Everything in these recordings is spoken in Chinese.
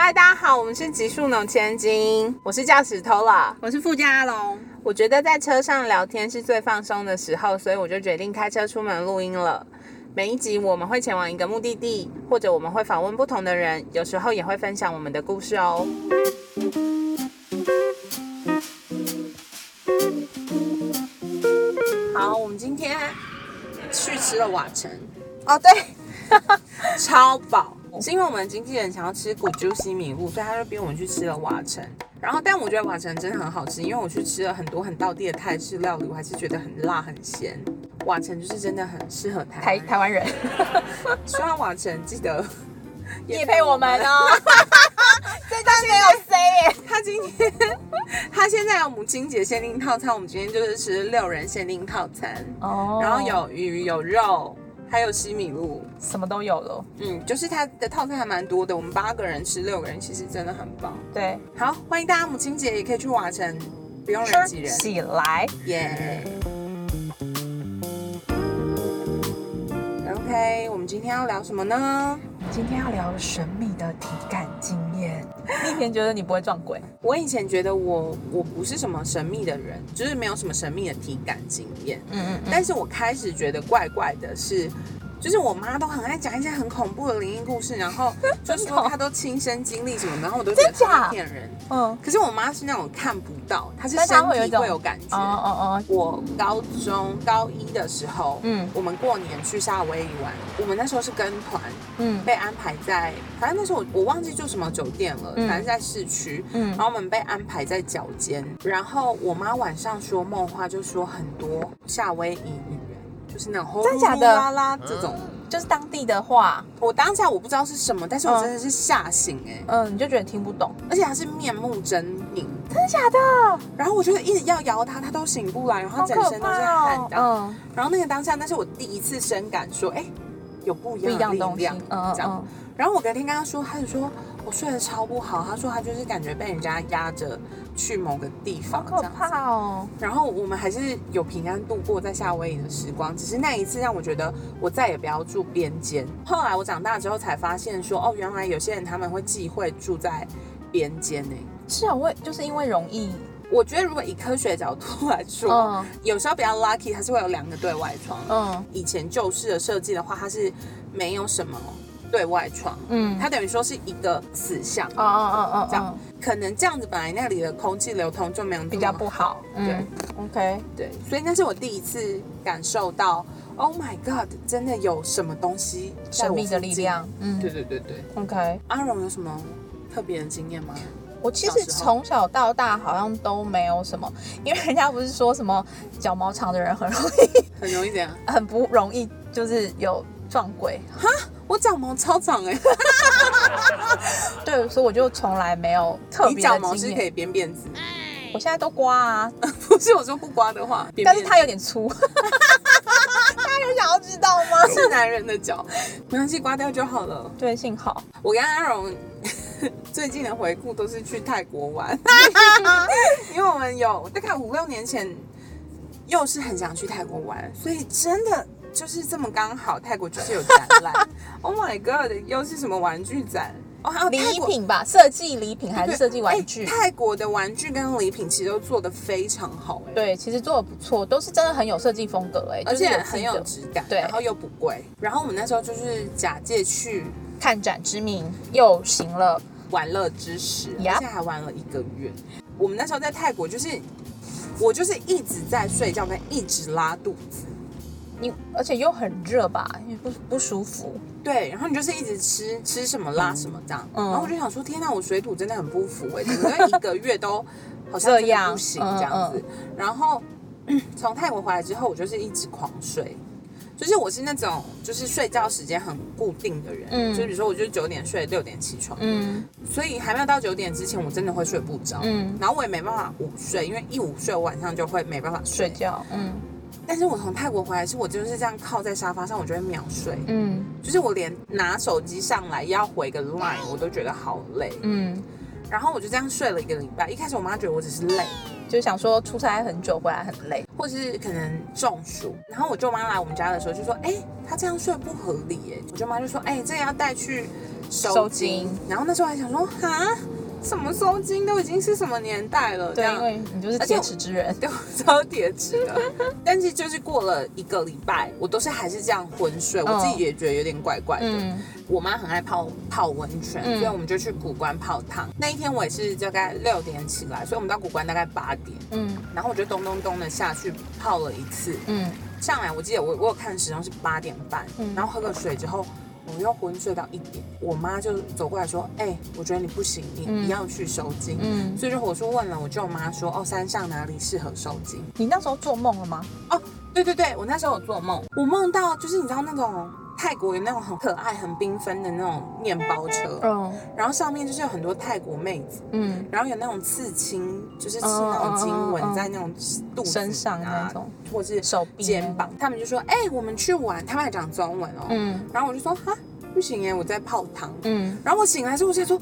嗨，大家好，我们是极速农千金，我是驾驶 Tola。我是富家阿龙，我觉得在车上聊天是最放松的时候，所以我就决定开车出门录音了。每一集我们会前往一个目的地，或者我们会访问不同的人，有时候也会分享我们的故事哦。好，我们今天去吃了瓦城，哦对，超饱。是因为我们经纪人想要吃古猪西米露，所以他就逼我们去吃了瓦城。然后，但我觉得瓦城真的很好吃，因为我去吃了很多很道地的泰式料理，我还是觉得很辣很咸。瓦城就是真的很适合台台台湾人。希望瓦城记得也配我们哦，这段没有 say 耶，他今天他现在有母亲节限定套餐，我们今天就是吃六人限定套餐，哦。然后有鱼有肉，还有西米露。什么都有了，嗯，就是它的套餐还蛮多的，我们八个人吃六个人，其实真的很棒。对，好，欢迎大家母亲节也可以去瓦城，不用人挤人，起来，耶。OK，我们今天要聊什么呢？今天要聊神秘的体感经验。你以前觉得你不会撞鬼，我以前觉得我我不是什么神秘的人，就是没有什么神秘的体感经验。嗯嗯但是我开始觉得怪怪的是，就是我妈都很爱讲一些很恐怖的灵异故事，然后就是说她都亲身经历什么，然后我都觉得她在骗人。嗯，可是我妈是那种看不到，她是但身体会有感觉。哦哦哦，我高中高一的时候，嗯。我们过年去夏威夷玩，我们那时候是跟团，嗯。被安排在，反正那时候我我忘记住什么酒店了，嗯。反正在市区，嗯。然后我们被安排在脚尖，然后我妈晚上说梦话，就说很多夏威夷语言，就是那种真假的呼噜啦啦这种。就是当地的话，我当下我不知道是什么，但是我真的是吓醒哎、嗯，你就觉得听不懂，而且还是面目狰狞，真的假的？然后我就一直要摇他，他都醒不来，然后好可整身都是怕哦，汗的。嗯，然后那个当下，那是我第一次深感说，哎，有不一不一样的样的东西，力量，嗯这样。嗯然后我隔天跟他说，他就说我睡得超不好，他说他就是感觉被人家压着去某个地方好可。怕哦，然后我们还是有平安度过在夏威夷的时光，只是那一次让我觉得我再也不要住边间。后来我长大之后才发现说，哦，原来有些人他们会忌讳住在边间呢。是啊，我也就是因为容易，我觉得如果以科学角度来说，嗯有时候比较 lucky，它是会有两个对外窗。嗯以前旧式的设计的话，它是没有什么对外窗，嗯，它等于说是一个死巷，哦哦哦哦，这样可能这样子本来那里的空气流通就没有比较不好，对嗯，OK，对，所以那是我第一次感受到，Oh my God，真的有什么东西在神秘的。力量，嗯。对对对对，，OK。阿荣有什么特别的经验吗？我其实从小到大好像都没有什么，因为人家不是说什么脚毛长的人很容易很容易怎样，很不容易就是有撞鬼，我脚毛超长哎、对，所以我就从来没有特你别脚毛是。可以编辫子，我现在都刮啊，不是我说不刮的话，但是它有点粗。大家有想要知道吗？是男人的脚，没关系，刮掉就好了。对，幸好我跟阿荣最近的回顾都是去泰国玩，因为我们有大概五六年前又是很想去泰国玩，所以真的就是这么刚好，泰国就是有展览。oh my god，又是什么玩具展？哦，还有礼。品吧，设计礼品还是设计玩具？哎泰国的玩具跟礼品其实都做的非常好哎、对，其实做的不错，都是真的很有设计风格哎，而且很有质感，对然后又不贵。然后我们那时候就是假借去看展之名又行了。玩乐之时，Yup 而且还玩了一个月。我们那时候在泰国，就是我就是一直在睡觉，跟一直拉肚子。你而且又很热吧，因为不不舒服。对，然后你就是一直吃吃什么拉什么这样，嗯然后我就想说，天哪，我水土真的很不服哎、怎么会一个月都 好像不行嗯这样子。然后嗯 从泰国回来之后，我就是一直狂睡，就是我是那种就是睡觉时间很固定的人，嗯就比如说我就是九点睡，六点起床，嗯所以还没有到九点之前，我真的会睡不着。嗯，然后我也没办法午睡，因为一午睡我晚上就会没办法睡睡。觉。嗯但是我从泰国回来，是我就是这样靠在沙发上，我就会秒睡。嗯就是我连拿手机上来要回个 line，我都觉得好累。嗯，然后我就这样睡了一个礼拜。一开始我妈觉得我只是累，就想说出差很久回来很累。或是可能中暑。然后我舅妈来我们家的时候就说：“哎、她这样睡不合理哎。”我舅妈就说：“哎、这个要带去收金，然后那时候还想说，哈，什么收金都已经是什么年代了，这对，因为你就是铁齿之人。对，我超铁齿的。但是就是过了一个礼拜，我都是还是这样昏睡，我自己也觉得有点怪怪的。嗯我妈很爱泡泡温泉，嗯所以我们就去古关泡汤。那一天我也是大概六点起来，所以我们到古关大概八点，嗯然后我就咚咚咚的下去泡了一次。嗯上来我记得我我有看时钟是八点半，嗯然后喝个水之后。我又昏睡到一点，我妈就走过来说：“哎、我觉得你不行，你、嗯你要去收金。嗯，所以就我说问了我舅妈说：“哦，山上哪里适合收金？”你那时候做梦了吗？哦，对对对，我那时候有做梦，我梦到就是你知道那种泰国有那种很可爱、很缤纷的那种面包车，嗯。然后上面就是有很多泰国妹子，嗯，然后有那种刺青，就是那种金嗯嗯嗯纹在那种肚子、啊、身上那种，或是手臂。肩膀，他们就说：“哎、我们去玩。”他们还讲中文哦，嗯。然后我就说：“哈，不行耶，我在泡汤。嗯。然后我醒来之后，我就说。哦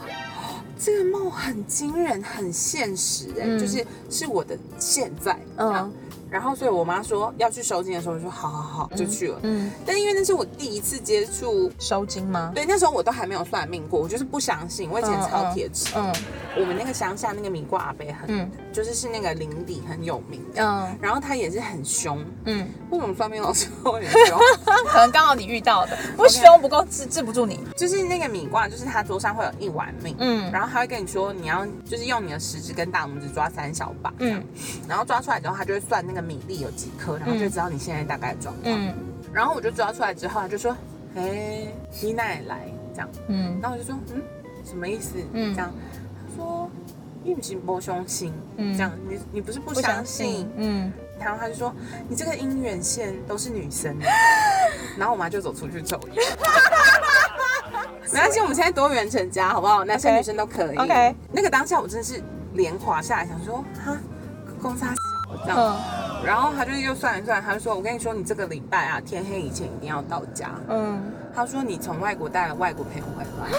这个梦很惊人，很现实哎、嗯。就是是我的现在，嗯。嗯，然后所以我妈说要去收金的时候，我就说好好好，就去了。嗯，但因为那是我第一次接触，收金吗？对，那时候我都还没有算命过，我就是不相信，我以前超铁齿。嗯我们那个乡下那个米挂阿伯很，嗯就是是那个邻里很有名的，嗯然后他也是很凶。嗯，为什么算命老师会很凶？可能刚好你遇到的，不凶不够治治不住你。就是那个米挂，就是他桌上会有一碗命，嗯然后他会跟你说你要就是用你的食指跟大拇指抓三小把，嗯然后抓出来之后，他就会算那个米粒有几颗，然后就知道你现在大概的状况。嗯然后我就抓出来之后，他就说：“哎，你奶来这样。”嗯然后我就说：“嗯，什么意思？”嗯这样，他说：“你不是不相信，嗯这样你你不是不不相信。嗯，然后他就说：“你这个姻缘线都是女生。”然后我妈就走出去抽烟。没关系，我们现在多元成家，好不好？男生女生都可以。OK 那个当下我真的是脸垮下来，想说：“哈，公差小这样。嗯然后他就又算一算，他就说：“我跟你说，你这个礼拜啊，天黑以前一定要到家。”嗯，他说：“你从外国带了外国朋友回来。”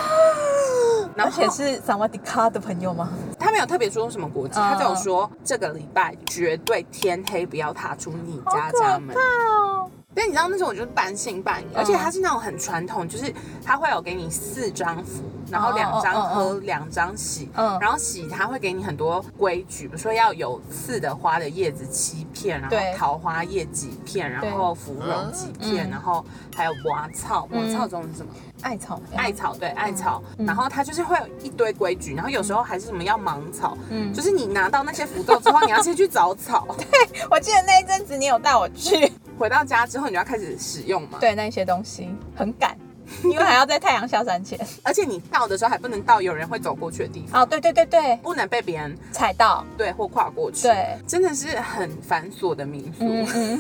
然而后且是萨瓦迪卡的朋友吗？他没有特别说什么国籍，嗯他只有说这个礼拜绝对天黑不要踏出你家家门。哦，但你知道那时候我就是半信半疑，嗯而且它是那种很传统，就是它会有给你四张符，然后两张喝，两张洗，嗯。然后洗它会给你很多规矩，比如说要有刺的花的叶子七片，然后桃花叶几片，然后芙蓉几片，嗯。然后还有娃草，娃嗯。草中是什么？艾草，艾草对艾草，嗯。然后它就是会有一堆规矩，然后有时候还是什么要芒草，嗯。就是你拿到那些符咒之后，你要先去找草，对我记得那一阵子你有带我去，回到家之后你就要开始使用嘛。对那一些东西很赶，因为还要在太阳下山前。而且你到的时候还不能到有人会走过去的地方，哦，对对对对，不能被别人踩到，对或跨过去。对，真的是很繁琐的民宿。嗯嗯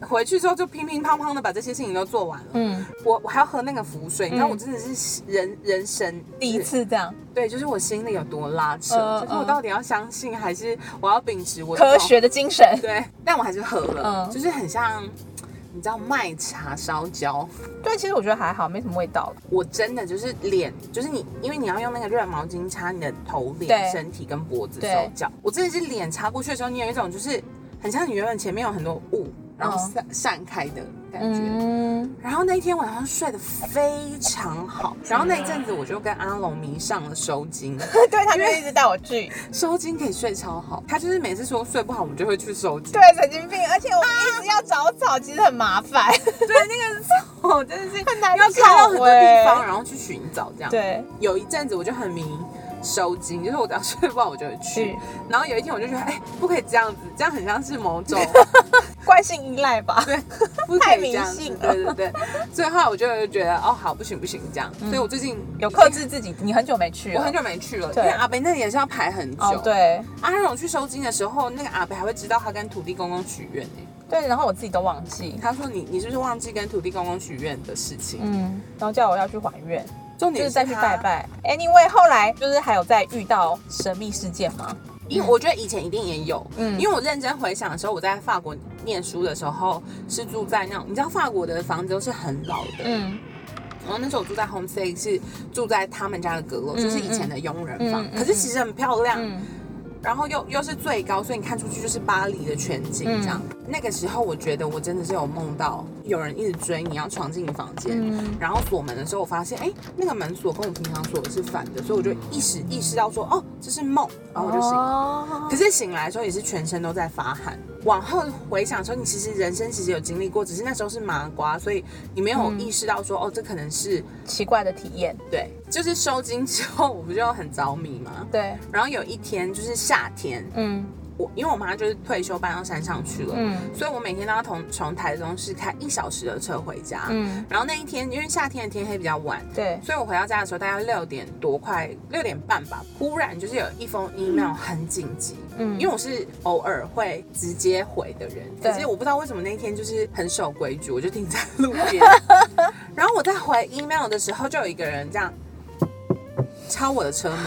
回去之后就乒乒乓乓的把这些事情都做完了。嗯，我我还要喝那个浮水，你知道嗯我真的是人人生第一，次这样，对，就是我心里有多拉扯，嗯就是我到底要相信还是我要秉持我科学的精神。对，但我还是喝了，嗯就是很像，你知道麦茶烧焦，对，其实我觉得还好，没什么味道。我真的就是脸，就是你，因为你要用那个热毛巾擦你的头、脸、身体跟脖子、手脚，我真的是脸擦过去的时候，你有一种就是很像你原本前面有很多雾，然后嗯散散开的感觉。嗯，然后那一天晚上睡得非常好，然后那一阵子我就跟阿龙迷上了收金，对，他就一直带我去。收金可以睡超好，他就是每次说睡不好，我们就会去收金。对，神经病，而且我们一直要找草，其实很麻烦。对，那个草真的是很难要开到很多地方，然后去寻找这样。，对，有一阵子我就很迷收金，就是我只要睡不好我就会去去。然后有一天我就觉得，哎、不可以这样子，这样很像是某种 惯性依赖吧。对，不可太迷以这样子信。了对对对，所以后来我就觉得，哦，好，不行不行这样。所以我最近嗯有克制自己，你很久没去了。我很久没去了，因对为阿北那里也是要排很久。哦，，对阿荣去收金的时候，那个阿北还会知道他跟土地公公许愿呢。对，然后我自己都忘记。他说你你是不是忘记跟土地公公许愿的事情？嗯，然后叫我要去还愿，重点就是再去拜。拜。Anyway，后来就是还有再遇到神秘事件吗？因为我觉得以前一定也有，嗯因为我认真回想的时候，我在法国念书的时候是住在那种，你知道法国的房子都是很老的，嗯。然后那时候我住在 homestay 是住在他们家的阁楼，嗯就是以前的佣人房，嗯嗯可是其实很漂亮，嗯。然后又又是最高，所以你看出去就是巴黎的全景这样。那个时候我觉得我真的是有梦到有人一直追你要闯进你房间，嗯然后锁门的时候，我发现哎、那个门锁跟我平常锁的是反的，所以我就意识意识到说哦这是梦，然后我就醒了。哦可是醒来的时候也是全身都在发汗。往后回想说，你其实人生其实有经历过，只是那时候是麻瓜，所以你没有嗯意识到说，哦，这可能是奇怪的体验，对，就是收金之后，我不就很着迷吗？对，然后有一天就是夏天，嗯我因为我妈就是退休搬到山上去了，嗯所以我每天都要从从台中市开一小时的车回家。嗯，然后那一天，因为夏天的天黑比较晚，对，所以我回到家的时候大概六点多，快六点半吧。忽然就是有一封 email 很紧急，嗯因为我是偶尔会直接回的人，可是我不知道为什么那一天就是很守规矩，我就停在路边。然后我在回 email 的时候，就有一个人这样敲我的车门，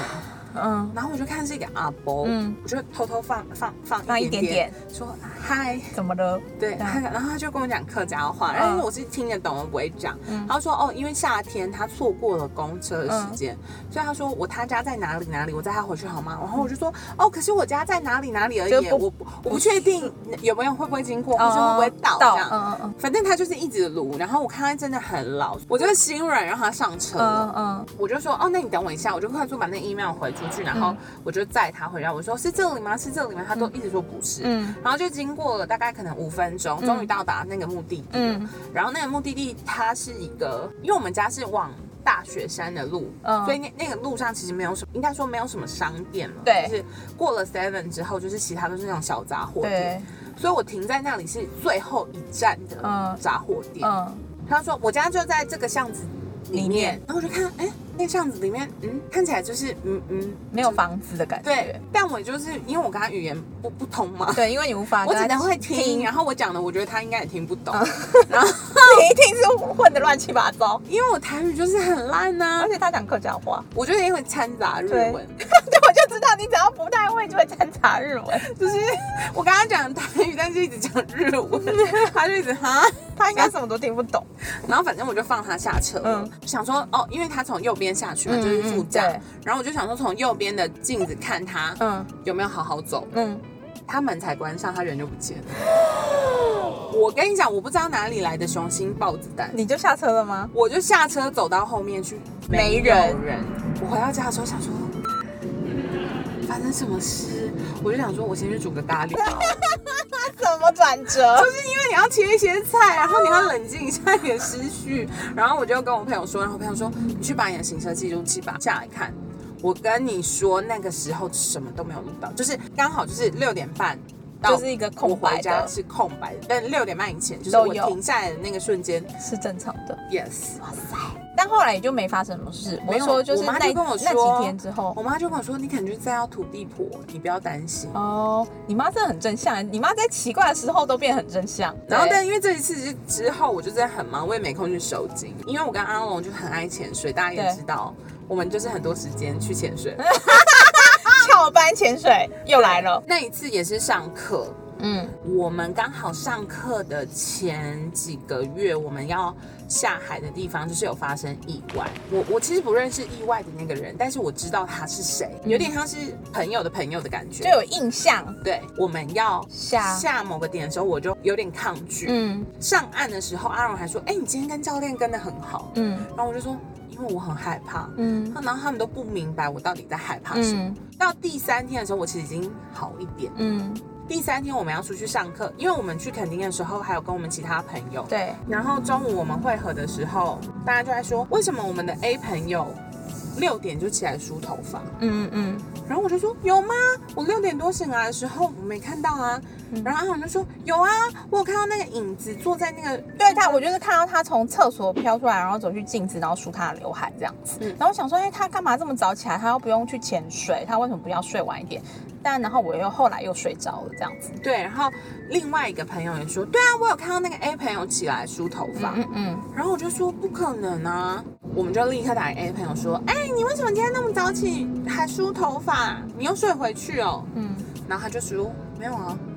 嗯。然后我就看是一个阿伯，嗯。我就偷偷放放放放一一点点点说嗨。怎么了？对，然后他就跟我讲客家话，嗯。然后因为我是听得懂，我不会讲。嗯。他说哦，因为夏天他错过了公车的时间，嗯。所以他说我他家在哪里哪里，我载他回去好吗？然后我就说哦，可是我家在哪里哪里而已，不我不我不确定有没有会不会经过，或是会不会到这样。嗯嗯嗯。反正他就是一直撸，然后我看他真的很老，我就心软让他上车了。嗯嗯。我就说哦，那你等我一下，我就快速把那 email 回出去，然后嗯我就载他回家。我说是这里吗？是这里吗？他都一直说不是。嗯然后就经过了大概可能五分钟，终于到达那个目的地。嗯然后那个目的地它是一个，因为我们家是往大雪山的路，嗯所以那那个路上其实没有什么，应该说没有什么商店了。对就是过了 Seven 之后，就是其他都是那种小杂货店对。所以我停在那里是最后一站的嗯杂货店。嗯他说我家就在这个巷子里面，里面然后我就看，哎，那个巷子里面，嗯，看起来就是，嗯嗯，没有房子的感觉。对，但我就是因为我跟他语言不不通嘛，对，因为你无法 我只能会听，然后我讲的，我觉得他应该也听不懂。然后 你一定是混的乱七八糟，因为我台语就是很烂呐、而且他讲客家话，我觉得也会掺杂日文，对，我就知道你只要不太会就会掺杂日文，就是我跟他讲台语，但是一直讲日文，他就一直哈。他应该什么都听不懂。然后反正我就放他下车了，嗯想说哦，因为他从右边下去嘛，嗯就是副驾，然后我就想说从右边的镜子看他嗯有没有好好走，嗯，他门才关上，他人就不见了。我跟你讲，我不知道哪里来的雄心豹子胆，你就下车了吗？我就下车走到后面去，没人人。我回到家的时候想说，发生什么事？我就想说，我先去煮个咖喱 么转折就？是因为你要切一些菜，然后你要冷静一下你的思绪。然后我就跟我朋友说，然后我朋友说，你去把你的行车记录器拔下来看。我跟你说，那个时候什么都没有录到，就是刚好就是六点半，就是一个空白的我回家是空白的，但六点半以前就是我停下来的那个瞬间是正常的，，yes。哇塞！但后来也就没发生什么事。我说就是那就跟我说那几天之后，我妈就跟我说，你可能就是在要土地婆，你不要担心。哦，你妈真的很正向，你妈在奇怪的时候都变很正向。然后，但因为这一次之之后，我就在很忙，我也没空去收金。因为我跟阿龙就很爱潜水，大家也知道，我们就是很多时间去潜水。翘班潜水又来了，那一次也是上课，嗯我们刚好上课的前几个月，我们要下海的地方就是有发生意外。我我其实不认识意外的那个人，但是我知道他是谁，有点像是朋友的朋友的感觉。就有印象。对，我们要下下某个点的时候，我就有点抗拒。嗯上岸的时候，阿荣还说：“哎、你今天跟教练跟的很好。嗯然后我就说：“因为我很害怕。”嗯然后他们都不明白我到底在害怕什么。嗯到第三天的时候，我其实已经好一点。嗯，第三天我们要出去上课，因为我们去垦丁的时候，还有跟我们其他朋友。对，然后中午我们会合的时候，大家就在说，为什么我们的 A 朋友六点就起来梳头发？嗯嗯然后我就说有吗？我六点多醒来的时候我没看到啊。嗯然后他们就说有啊，我有看到那个影子坐在那个对他，我就是看到他从厕所飘出来，然后走去镜子，然后梳他的刘海这样子。嗯然后我想说，哎、他干嘛这么早起来？他又不用去潜水，他为什么不要睡晚一点？但然后我又后来又睡着了这样子。对，然后另外一个朋友也说，对啊，我有看到那个 A 朋友起来梳头发。嗯嗯，然后我就说不可能啊，我们就立刻打给 A 朋友说，哎，你为什么今天那么早起还梳头发？你又睡回去哦？嗯，然后他就说没有啊，我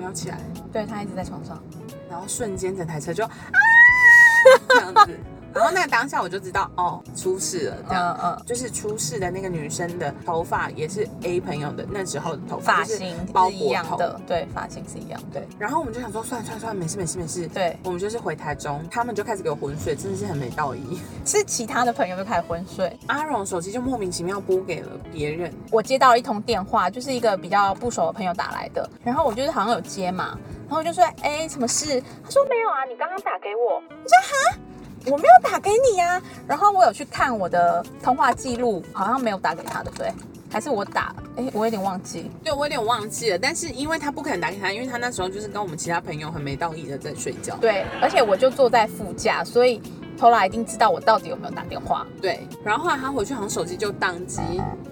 没有起来。对他一直在床上。然后瞬间整台车就啊 这样子，然后那个当下我就知道，哦，出事了，这样。嗯嗯，就是出事的那个女生的头发也是 A 朋友的那时候的头发，型包一。样的，对，发型是一样的，对，然后我们就想说，算了算了算了，没事没事没事。对，我们就是回台中，他们就开始给我浑水，真的是很没道义。是其他的朋友就开始昏睡。阿荣手机就莫名其妙拨给了别人，我接到了一通电话，就是一个比较不熟的朋友打来的，然后我就是好像有接嘛，然后我就说，哎、什么事？他说没有啊，你刚刚打给我。我说哈，我没有打给你呀、然后我有去看我的通话记录，好像没有打给他，对不对？还是我打？哎、我有点忘记。对我有点忘记了，但是因为他不肯打给他，因为他那时候就是跟我们其他朋友很没道义的在睡觉。对，而且我就坐在副驾，所以头来一定知道我到底有没有打电话。对，然后后来他回去好像手机就宕机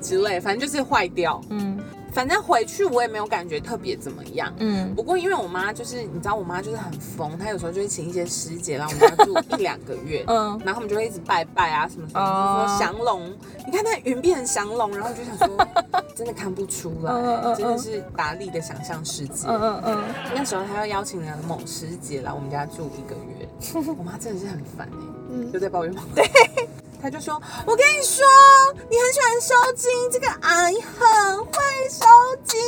之类，反正就是坏掉。嗯反正回去我也没有感觉特别怎么样。嗯，不过因为我妈就是你知道我妈就是很疯，她有时候就会请一些师姐来我们家住一两个月，嗯然后我们就会一直拜拜啊什么什么，哦就说降龙，你看那云变成降龙，然后就想说 真的看不出来，真的是达利的想象世界。嗯嗯嗯，那时候她又邀请了某师姐来我们家住一个月，我妈真的是很烦哎、嗯就在抱怨吗？对。她就说：“我跟你说，你很喜欢收金，这个阿姨很会收金。”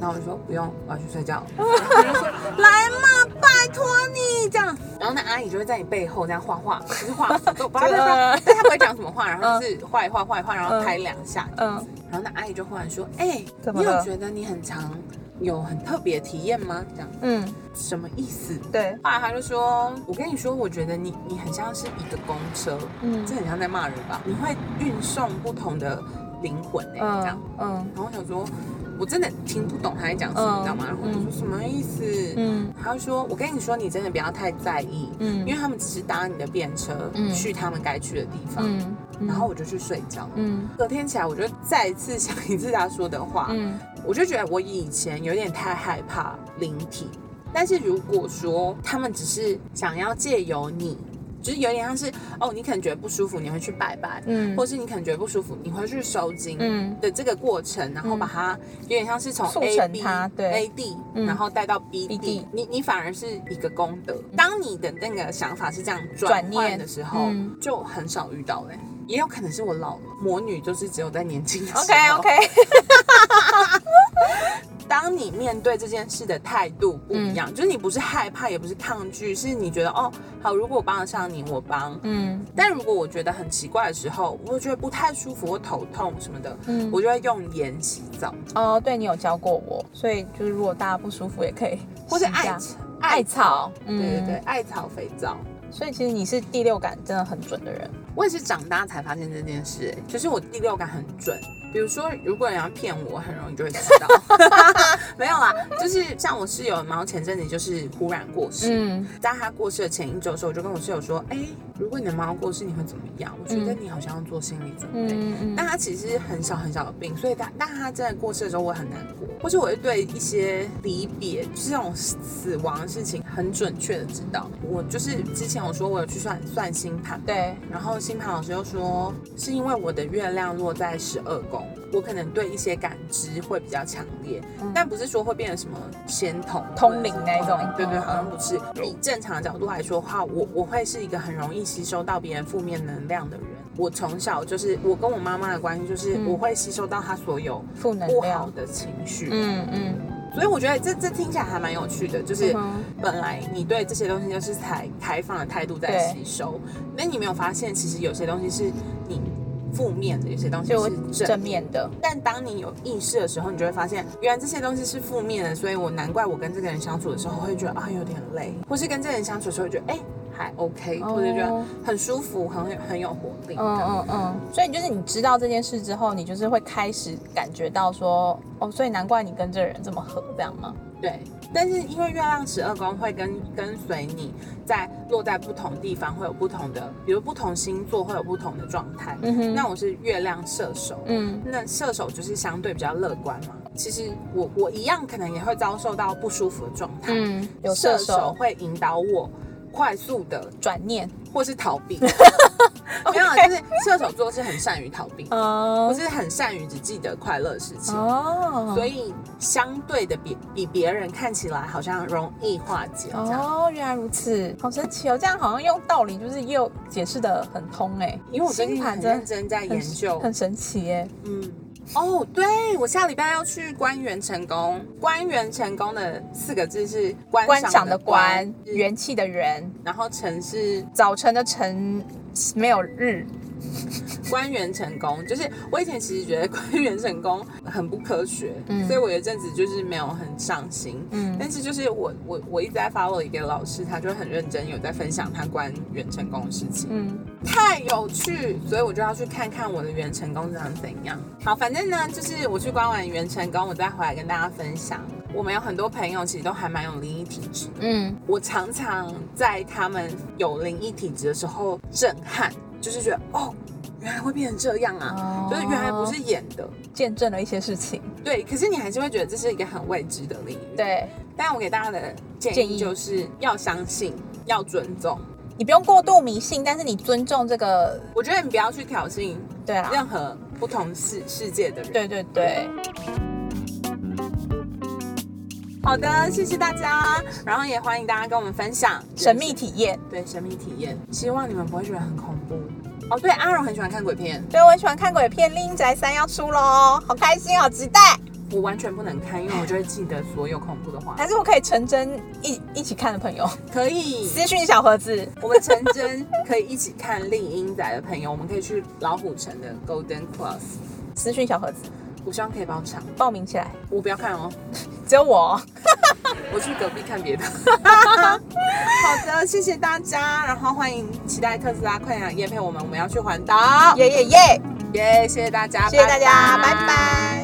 然后我就说：“不用，我要去睡觉。”然后她就说：“来嘛，拜托你这样。”然后那阿姨就会在你背后这样画画，就是画符咒，叭叭叭，但她不会讲什么话，然后就是画一画画一画，然后拍两下。嗯，然后那阿姨就忽然说：“哎、怎么了你有觉得你很常有很特别体验吗？”这样嗯，什么意思？对，后来他就说：“我跟你说，我觉得你你很像是一个公车，嗯这很像在骂人吧？你会运送不同的灵魂哎、这样。嗯然后我想说，我真的听不懂他在讲什么，嗯你知道吗？然后我就说什么意思？嗯他就说：我跟你说，你真的不要太在意，嗯因为他们只是搭你的便车、嗯去他们该去的地方。嗯，然后我就去睡觉。嗯隔天起来，我就再一次想一次他说的话，嗯我就觉得我以前有点太害怕灵体，但是如果说他们只是想要借由你，就是有点像是哦，你可能觉得不舒服，你会去拜拜，嗯。或是你可能觉得不舒服，你会去收金，嗯的这个过程，然后把它有点像是从 A B 对。A D，嗯。然后带到 B B D，D 你你反而是一个功德。当你的那个想法是这样转转念。换的时候，嗯。就很少遇到嘞、也有可能是我老了，魔女就是只有在年轻的时候。，OK OK，当你面对这件事的态度不一样，就是你不是害怕，也不是抗拒，是你觉得哦，好，如果我帮得上你，我帮。嗯但如果我觉得很奇怪的时候，我觉得不太舒服或头痛什么的，嗯，我就会用盐洗澡，哦，对你有教过我，所以就是如果大家不舒服也可以或者洗一下艾草艾草对对对，嗯艾草肥皂。所以其实你是第六感真的很准的人。我也是长大才发现这件事、欸，就是我第六感很准。比如说，如果人要骗我，很容易就会知道。没有啦，就是像我室友，然后前阵子就是忽然过世，嗯在他过世的前一周的时候，我就跟我室友说：“哎、如果你的猫过世，你会怎么样？我觉得你好像要做心理准备。嗯嗯但他其实很小很小的病，所以他但他真的过世的时候，我很难过，或者我会对一些离别，就是这种死亡的事情很准确的知道。我就是之前我说我有去算算星盘，对，然后星盘老师又说，是因为我的月亮落在十二宫，我可能对一些感知会比较强烈，但不是说会变成什么仙童、嗯通灵那一种对对，嗯好像不是。以正常的角度来说的话，我我会是一个很容易吸收到别人负面能量的人。我从小就是我跟我妈妈的关系，就是嗯我会吸收到她所有负能不好。的情绪，嗯嗯，所以我觉得这这听起来还蛮有趣的，就是。本来你对这些东西就是采开放的态度在吸收，那你没有发现，其实有些东西是你负面的，有些东西就是正正。面的。但当你有意识的时候，你就会发现，原来这些东西是负面的，所以我难怪我跟这个人相处的时候会觉得啊有点累，或是跟这个人相处的时候会觉得哎、还 OK，、哦或者觉得很舒服，很很有活力。嗯嗯嗯，所以就是你知道这件事之后，你就是会开始感觉到说，哦，所以难怪你跟这个人这么合，这样吗？对，但是因为月亮十二宫会跟跟随你在落在不同地方会有不同的，比如不同星座会有不同的状态。嗯哼那我是月亮射手，嗯那射手就是相对比较乐观嘛。其实我我一样可能也会遭受到不舒服的状态。嗯，有射手射手会引导我快速的转念，或是逃避。没有，啊就是射手座是很善于逃避，不哦是很善于只记得快乐的事情。哦，所以相对的比比别人看起来好像容易化解。哦，原来如此，好神奇哦！这样好像用道理就是又解释的很通哎，因为我最近很认真在研究，很神奇哎。嗯，哦，对，我下礼拜要去关元成功。关元成功的四个字是观观赏的观，，元气的元，然后晨是早晨的晨，没有日。关元成功。就是我以前其实觉得官员成功很不科学，嗯所以我有一阵子就是没有很上心。嗯但是就是我我我一直在 follow 一个老师，他就很认真有在分享他关元成功的事情。嗯，太有趣，所以我就要去看看我的元成功长怎样。好，反正呢，就是我去观完元成功，我再回来跟大家分享。我们有很多朋友其实都还蛮有灵异体质，嗯，我常常在他们有灵异体质的时候震撼，就是觉得哦，原来会变成这样啊，哦就是原来不是演的。见证了一些事情。对，可是你还是会觉得这是一个很未知的领域。，对但我给大家的建议就是要相信，要尊重。你不用过度迷信，但是你尊重这个，我觉得你不要去挑衅对啊，任何不同世世界的人。对对对，好的，谢谢大家，然后也欢迎大家跟我们分享神秘体验。对神秘体验，希望你们不会觉得很恐怖。哦，对，阿荣很喜欢看鬼片，对，我很喜欢看鬼片，《linh 宅三》要出喽，好开心，好期待！我完全不能看，因为我就会记得所有恐怖的话。还是我可以成真一一起看的朋友，可以，私讯小盒子。我们成真可以一起看丽英仔的朋友，我们可以去老虎城的 Golden Plus，私讯小盒子我希望可以包场。报名起来，我不要看哦，只有我。我去隔壁看别的。好的，谢谢大家，然后欢迎期待特斯拉快点来夜配我们，我们要去环岛。耶耶耶！耶谢谢大家，谢谢大家，拜拜